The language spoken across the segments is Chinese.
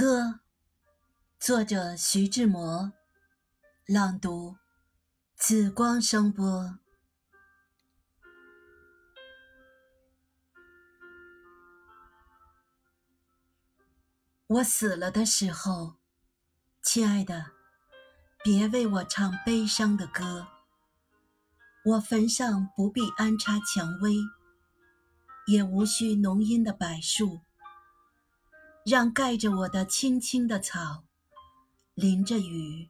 歌，作者徐志摩，朗读紫光声波。我死了的时候，亲爱的，别为我唱悲伤的歌。我坟上不必安插蔷薇，也无需浓荫的柏树。让盖着我的青青的草，淋着雨，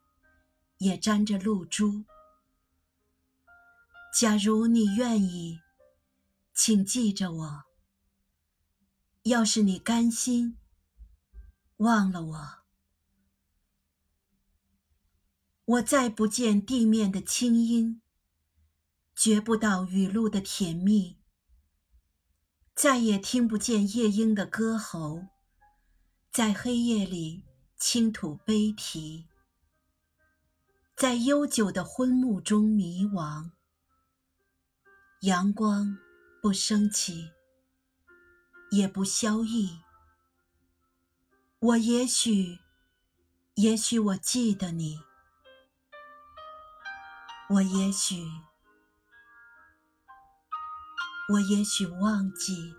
也沾着露珠。假如你愿意，请记着我。要是你甘心，忘了我，我再不见地面的清音，觉不到雨露的甜蜜，再也听不见夜莺的歌喉。在黑夜里倾吐悲啼，在悠久的昏暮中迷惘。阳光不升起，也不消翳。我也许，也许我记得你，我也许，我也许忘记。